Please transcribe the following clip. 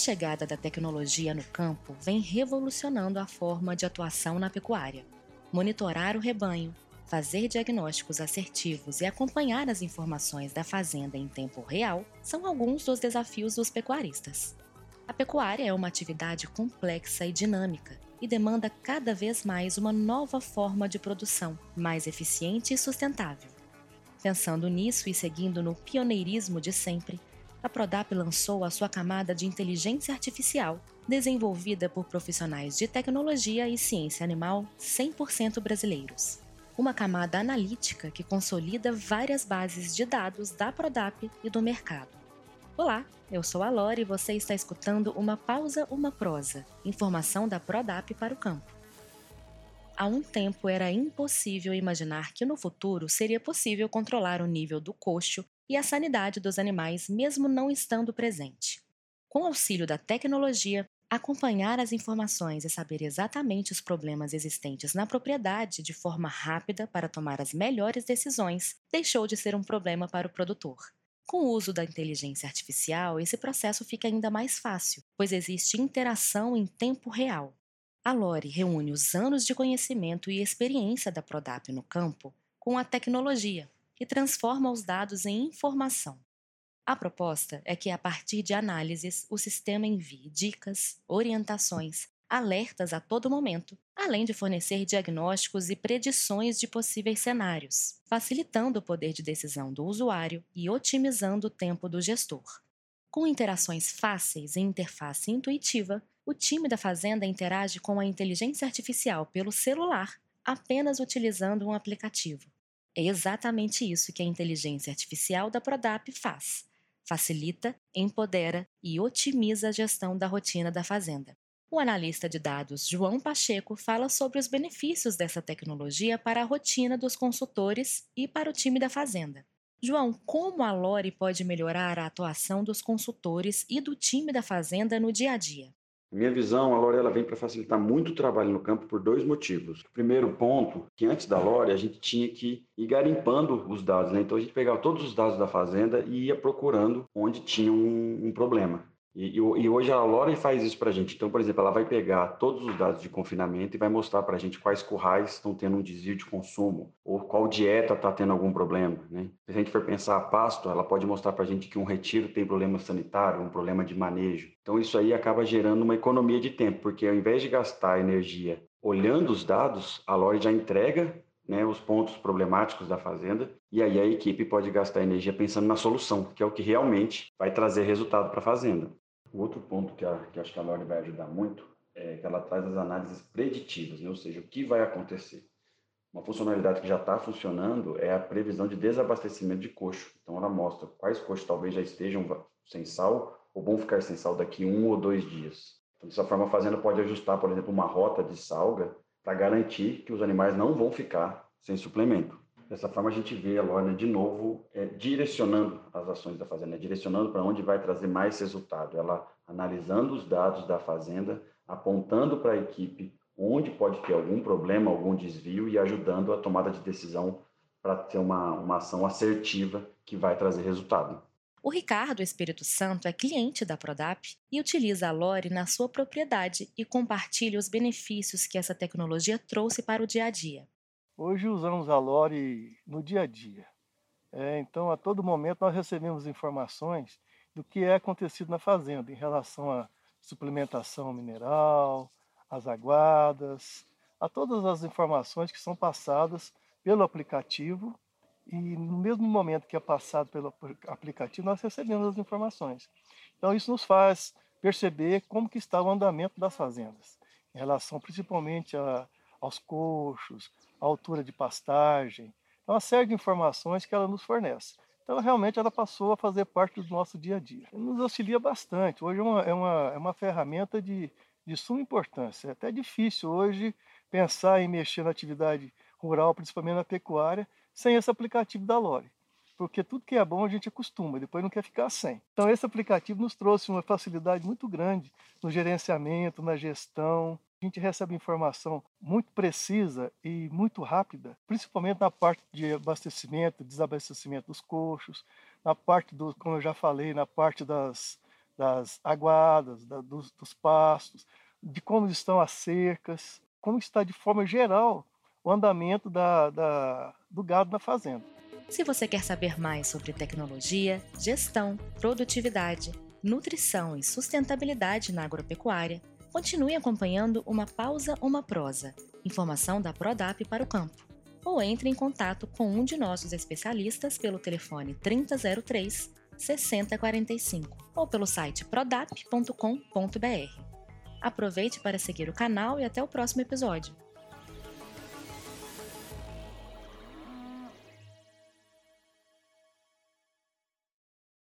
chegada da tecnologia no campo vem revolucionando a forma de atuação na pecuária. Monitorar o rebanho, fazer diagnósticos assertivos e acompanhar as informações da fazenda em tempo real são alguns dos desafios dos pecuaristas. A pecuária é uma atividade complexa e dinâmica e demanda cada vez mais uma nova forma de produção, mais eficiente e sustentável. Pensando nisso e seguindo no pioneirismo de sempre, a Prodap lançou a sua camada de inteligência artificial, desenvolvida por profissionais de tecnologia e ciência animal 100% brasileiros. Uma camada analítica que consolida várias bases de dados da Prodap e do mercado. Olá, eu sou a Lore e você está escutando Uma Pausa, Uma Prosa, informação da Prodap para o campo. Há um tempo era impossível imaginar que no futuro seria possível controlar o nível do coxo e a sanidade dos animais, mesmo não estando presente. Com auxílio da tecnologia, acompanhar as informações e saber exatamente os problemas existentes na propriedade de forma rápida para tomar as melhores decisões deixou de ser um problema para o produtor. Com o uso da inteligência artificial, esse processo fica ainda mais fácil, pois existe interação em tempo real. A Lore reúne os anos de conhecimento e experiência da Prodap no campo com a tecnologia, e transforma os dados em informação. A proposta é que, a partir de análises, o sistema envie dicas, orientações, alertas a todo momento, além de fornecer diagnósticos e predições de possíveis cenários, facilitando o poder de decisão do usuário e otimizando o tempo do gestor. Com interações fáceis e interface intuitiva, o time da fazenda interage com a inteligência artificial pelo celular apenas utilizando um aplicativo. É exatamente isso que a inteligência artificial da Prodap faz. Facilita, empodera e otimiza a gestão da rotina da fazenda. O analista de dados João Pacheco fala sobre os benefícios dessa tecnologia para a rotina dos consultores e para o time da fazenda. João, como a Lore pode melhorar a atuação dos consultores e do time da fazenda no dia a dia? Minha visão, a Lore ela vem para facilitar muito o trabalho no campo por dois motivos. O primeiro ponto, que antes da Lore a gente tinha que ir garimpando os dados, né? Então a gente pegava todos os dados da fazenda e ia procurando onde tinha um, um problema. E, e, hoje a Lore faz isso para a gente. Então, por exemplo, ela vai pegar todos os dados de confinamento e vai mostrar para a gente quais currais estão tendo um desvio de consumo, ou qual dieta está tendo algum problema. Né? Se a gente for pensar a pasto, ela pode mostrar para a gente que um retiro tem problema sanitário, um problema de manejo. Então, isso aí acaba gerando uma economia de tempo, porque ao invés de gastar energia olhando os dados, a Lore já entrega né, os pontos problemáticos da fazenda, e aí a equipe pode gastar energia pensando na solução, que é o que realmente vai trazer resultado para a fazenda. O outro ponto que, a, que acho que a Lore vai ajudar muito é que ela traz as análises preditivas, né, ou seja, o que vai acontecer. Uma funcionalidade que já está funcionando é a previsão de desabastecimento de coxo. Então, ela mostra quais coxos talvez já estejam sem sal ou vão ficar sem sal daqui um ou dois dias. Então, dessa forma, a fazenda pode ajustar, por exemplo, uma rota de salga para garantir que os animais não vão ficar sem suplemento. Dessa forma, a gente vê a Lorna de novo é, direcionando as ações da fazenda, direcionando para onde vai trazer mais resultado. Ela analisando os dados da fazenda, apontando para a equipe onde pode ter algum problema, algum desvio e ajudando a tomada de decisão para ter uma, uma ação assertiva que vai trazer resultado. O Ricardo Espírito Santo é cliente da Prodap e utiliza a Lore na sua propriedade e compartilha os benefícios que essa tecnologia trouxe para o dia a dia. Hoje usamos a Lore no dia a dia. É, então, a todo momento, nós recebemos informações do que é acontecido na fazenda em relação à suplementação mineral, às aguadas, a todas as informações que são passadas pelo aplicativo e no mesmo momento que é passado pelo aplicativo, nós recebemos as informações. Então isso nos faz perceber como que está o andamento das fazendas, em relação principalmente a, aos coxos, a altura de pastagem, então uma série de informações que ela nos fornece. Então realmente ela passou a fazer parte do nosso dia a dia. Nos auxilia bastante. Hoje é uma, é uma, é uma ferramenta de, de suma importância. É até difícil hoje pensar em mexer na atividade rural, principalmente na pecuária, sem esse aplicativo da Lore. Porque tudo que é bom a gente acostuma, depois não quer ficar sem. Então esse aplicativo nos trouxe uma facilidade muito grande no gerenciamento, na gestão. A gente recebe informação muito precisa e muito rápida, principalmente na parte de abastecimento, desabastecimento dos coxos, na parte do, como eu já falei, na parte das, das aguadas, da, dos, dos pastos, de como estão as cercas, como está de forma geral o andamento da, da, do gado na fazenda. Se você quer saber mais sobre tecnologia, gestão, produtividade, nutrição e sustentabilidade na agropecuária, continue acompanhando Uma Pausa, Uma Prosa, informação da Prodap para o campo. Ou entre em contato com um de nossos especialistas pelo telefone 3003 6045 ou pelo site prodap.com.br. Aproveite para seguir o canal e até o próximo episódio.